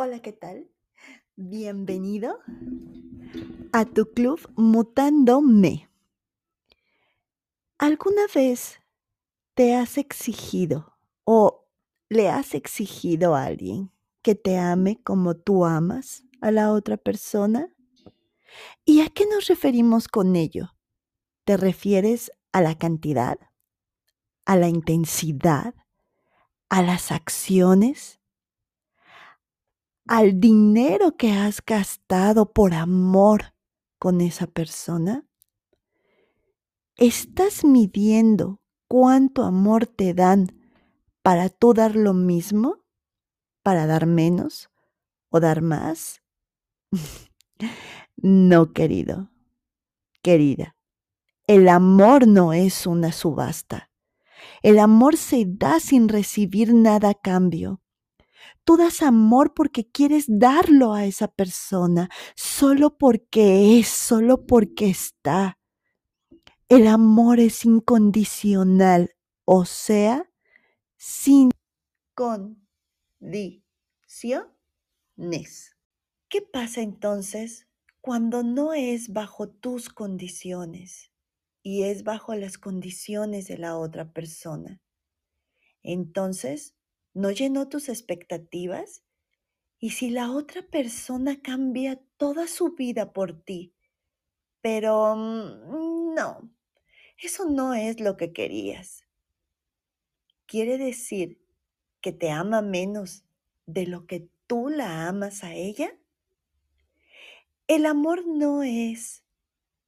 Hola, ¿qué tal? Bienvenido a tu club Mutándome. ¿Alguna vez te has exigido o le has exigido a alguien que te ame como tú amas a la otra persona? ¿Y a qué nos referimos con ello? ¿Te refieres a la cantidad? ¿A la intensidad? ¿A las acciones? Al dinero que has gastado por amor con esa persona? ¿Estás midiendo cuánto amor te dan para tú dar lo mismo? ¿Para dar menos o dar más? no, querido, querida. El amor no es una subasta. El amor se da sin recibir nada a cambio. Tú das amor porque quieres darlo a esa persona, solo porque es, solo porque está. El amor es incondicional, o sea, sin condiciones. ¿Qué pasa entonces cuando no es bajo tus condiciones y es bajo las condiciones de la otra persona? Entonces, no llenó tus expectativas? ¿Y si la otra persona cambia toda su vida por ti? Pero mm, no, eso no es lo que querías. ¿Quiere decir que te ama menos de lo que tú la amas a ella? El amor no es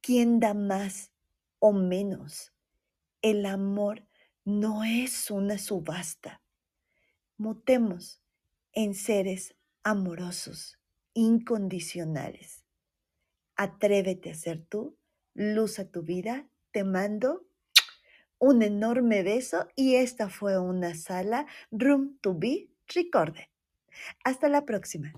quien da más o menos. El amor no es una subasta mutemos en seres amorosos, incondicionales. Atrévete a ser tú, luz a tu vida. Te mando un enorme beso y esta fue una sala Room to Be Recorded. Hasta la próxima.